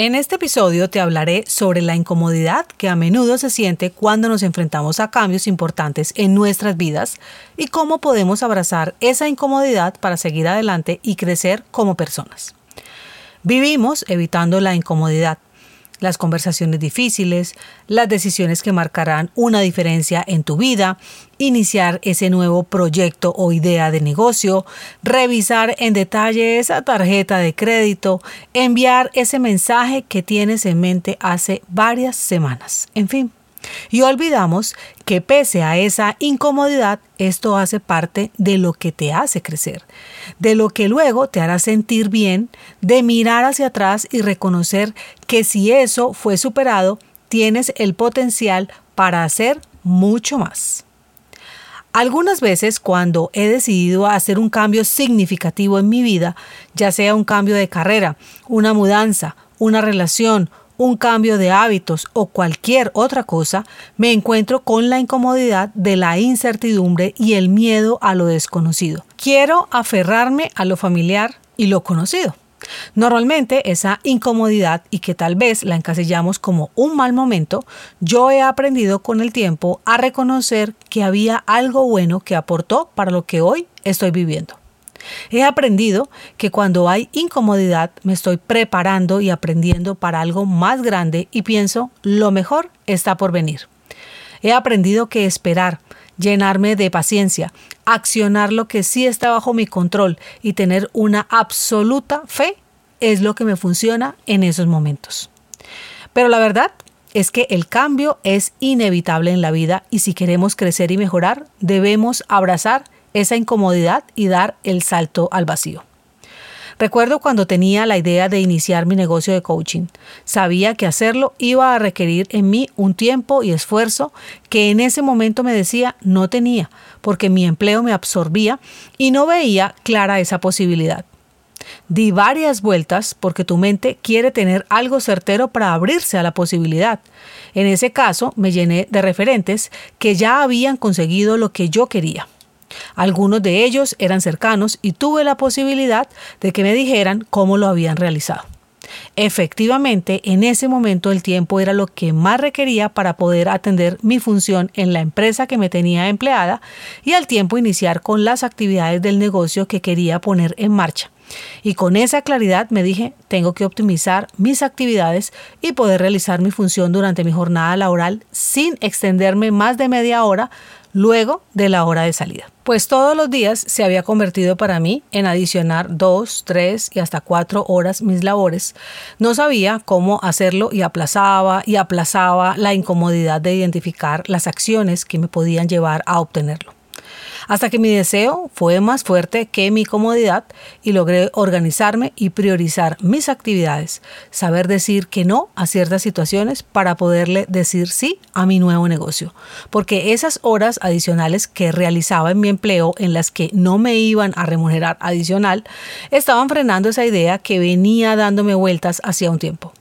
En este episodio te hablaré sobre la incomodidad que a menudo se siente cuando nos enfrentamos a cambios importantes en nuestras vidas y cómo podemos abrazar esa incomodidad para seguir adelante y crecer como personas. Vivimos evitando la incomodidad, las conversaciones difíciles, las decisiones que marcarán una diferencia en tu vida, iniciar ese nuevo proyecto o idea de negocio, revisar en detalle esa tarjeta de crédito, enviar ese mensaje que tienes en mente hace varias semanas, en fin. Y olvidamos que pese a esa incomodidad, esto hace parte de lo que te hace crecer, de lo que luego te hará sentir bien, de mirar hacia atrás y reconocer que si eso fue superado, tienes el potencial para hacer mucho más. Algunas veces cuando he decidido hacer un cambio significativo en mi vida, ya sea un cambio de carrera, una mudanza, una relación, un cambio de hábitos o cualquier otra cosa, me encuentro con la incomodidad de la incertidumbre y el miedo a lo desconocido. Quiero aferrarme a lo familiar y lo conocido. Normalmente esa incomodidad y que tal vez la encasillamos como un mal momento, yo he aprendido con el tiempo a reconocer que había algo bueno que aportó para lo que hoy estoy viviendo. He aprendido que cuando hay incomodidad me estoy preparando y aprendiendo para algo más grande y pienso lo mejor está por venir. He aprendido que esperar, llenarme de paciencia, accionar lo que sí está bajo mi control y tener una absoluta fe es lo que me funciona en esos momentos. Pero la verdad es que el cambio es inevitable en la vida y si queremos crecer y mejorar, debemos abrazar esa incomodidad y dar el salto al vacío. Recuerdo cuando tenía la idea de iniciar mi negocio de coaching. Sabía que hacerlo iba a requerir en mí un tiempo y esfuerzo que en ese momento me decía no tenía, porque mi empleo me absorbía y no veía clara esa posibilidad. Di varias vueltas porque tu mente quiere tener algo certero para abrirse a la posibilidad. En ese caso me llené de referentes que ya habían conseguido lo que yo quería. Algunos de ellos eran cercanos y tuve la posibilidad de que me dijeran cómo lo habían realizado. Efectivamente, en ese momento el tiempo era lo que más requería para poder atender mi función en la empresa que me tenía empleada y al tiempo iniciar con las actividades del negocio que quería poner en marcha. Y con esa claridad me dije, tengo que optimizar mis actividades y poder realizar mi función durante mi jornada laboral sin extenderme más de media hora luego de la hora de salida. Pues todos los días se había convertido para mí en adicionar dos, tres y hasta cuatro horas mis labores. No sabía cómo hacerlo y aplazaba y aplazaba la incomodidad de identificar las acciones que me podían llevar a obtenerlo hasta que mi deseo fue más fuerte que mi comodidad y logré organizarme y priorizar mis actividades, saber decir que no a ciertas situaciones para poderle decir sí a mi nuevo negocio, porque esas horas adicionales que realizaba en mi empleo en las que no me iban a remunerar adicional, estaban frenando esa idea que venía dándome vueltas hacía un tiempo.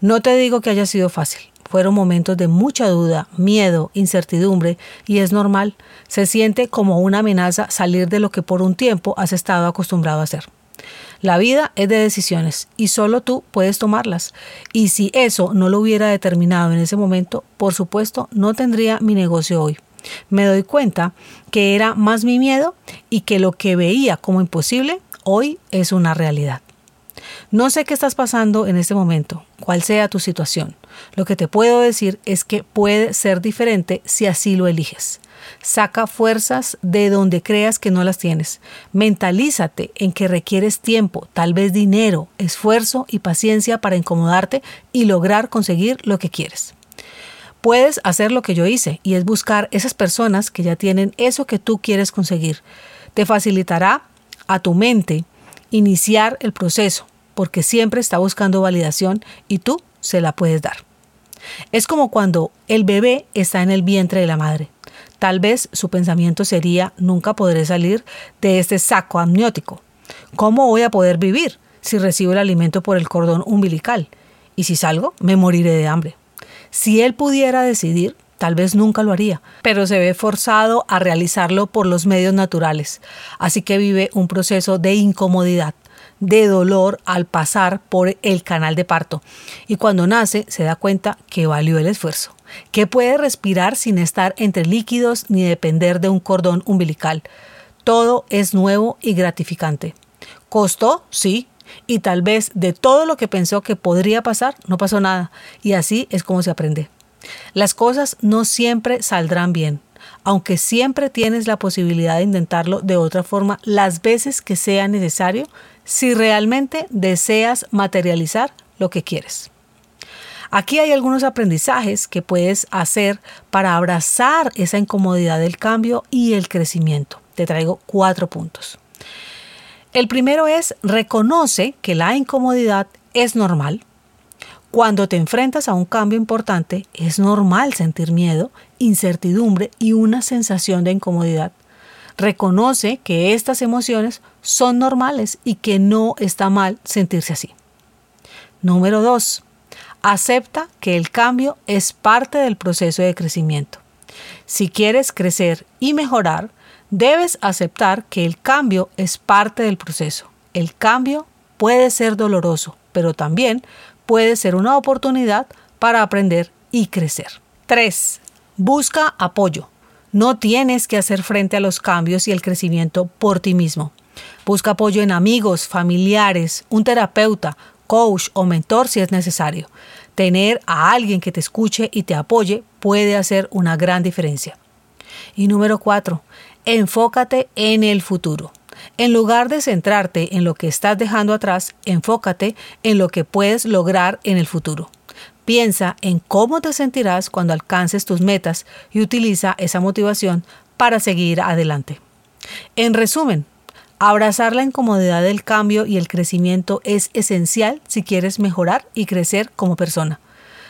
No te digo que haya sido fácil, fueron momentos de mucha duda, miedo, incertidumbre y es normal. Se siente como una amenaza salir de lo que por un tiempo has estado acostumbrado a hacer. La vida es de decisiones y solo tú puedes tomarlas. Y si eso no lo hubiera determinado en ese momento, por supuesto, no tendría mi negocio hoy. Me doy cuenta que era más mi miedo y que lo que veía como imposible hoy es una realidad. No sé qué estás pasando en este momento, cuál sea tu situación. Lo que te puedo decir es que puede ser diferente si así lo eliges. Saca fuerzas de donde creas que no las tienes. Mentalízate en que requieres tiempo, tal vez dinero, esfuerzo y paciencia para incomodarte y lograr conseguir lo que quieres. Puedes hacer lo que yo hice y es buscar esas personas que ya tienen eso que tú quieres conseguir. Te facilitará a tu mente iniciar el proceso porque siempre está buscando validación y tú se la puedes dar. Es como cuando el bebé está en el vientre de la madre. Tal vez su pensamiento sería, nunca podré salir de este saco amniótico. ¿Cómo voy a poder vivir si recibo el alimento por el cordón umbilical? Y si salgo, me moriré de hambre. Si él pudiera decidir, tal vez nunca lo haría, pero se ve forzado a realizarlo por los medios naturales, así que vive un proceso de incomodidad, de dolor al pasar por el canal de parto. Y cuando nace se da cuenta que valió el esfuerzo, que puede respirar sin estar entre líquidos ni depender de un cordón umbilical. Todo es nuevo y gratificante. ¿Costó? Sí. Y tal vez de todo lo que pensó que podría pasar, no pasó nada. Y así es como se aprende. Las cosas no siempre saldrán bien, aunque siempre tienes la posibilidad de intentarlo de otra forma las veces que sea necesario si realmente deseas materializar lo que quieres. Aquí hay algunos aprendizajes que puedes hacer para abrazar esa incomodidad del cambio y el crecimiento. Te traigo cuatro puntos. El primero es reconoce que la incomodidad es normal. Cuando te enfrentas a un cambio importante, es normal sentir miedo, incertidumbre y una sensación de incomodidad. Reconoce que estas emociones son normales y que no está mal sentirse así. Número 2. Acepta que el cambio es parte del proceso de crecimiento. Si quieres crecer y mejorar, debes aceptar que el cambio es parte del proceso. El cambio puede ser doloroso, pero también puede ser una oportunidad para aprender y crecer. 3. Busca apoyo. No tienes que hacer frente a los cambios y el crecimiento por ti mismo. Busca apoyo en amigos, familiares, un terapeuta, coach o mentor si es necesario. Tener a alguien que te escuche y te apoye puede hacer una gran diferencia. Y número cuatro, enfócate en el futuro. En lugar de centrarte en lo que estás dejando atrás, enfócate en lo que puedes lograr en el futuro. Piensa en cómo te sentirás cuando alcances tus metas y utiliza esa motivación para seguir adelante. En resumen, Abrazar la incomodidad del cambio y el crecimiento es esencial si quieres mejorar y crecer como persona.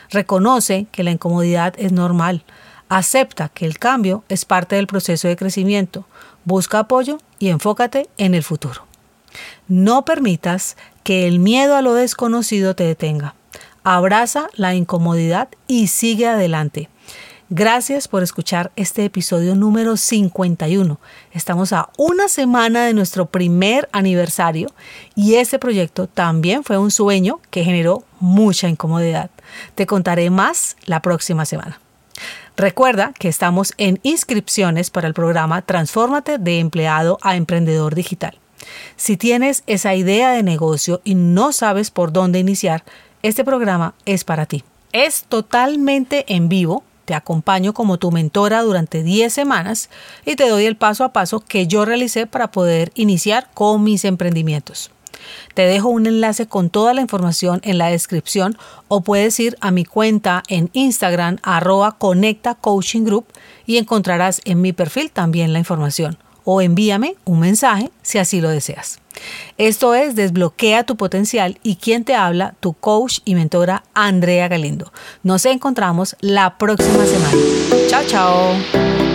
Reconoce que la incomodidad es normal. Acepta que el cambio es parte del proceso de crecimiento. Busca apoyo y enfócate en el futuro. No permitas que el miedo a lo desconocido te detenga. Abraza la incomodidad y sigue adelante. Gracias por escuchar este episodio número 51. Estamos a una semana de nuestro primer aniversario y este proyecto también fue un sueño que generó mucha incomodidad. Te contaré más la próxima semana. Recuerda que estamos en inscripciones para el programa Transfórmate de empleado a emprendedor digital. Si tienes esa idea de negocio y no sabes por dónde iniciar, este programa es para ti. Es totalmente en vivo te acompaño como tu mentora durante 10 semanas y te doy el paso a paso que yo realicé para poder iniciar con mis emprendimientos. Te dejo un enlace con toda la información en la descripción o puedes ir a mi cuenta en Instagram arroba Conecta Coaching Group y encontrarás en mi perfil también la información o envíame un mensaje si así lo deseas. Esto es Desbloquea tu potencial y quien te habla, tu coach y mentora Andrea Galindo. Nos encontramos la próxima semana. Chao, chao.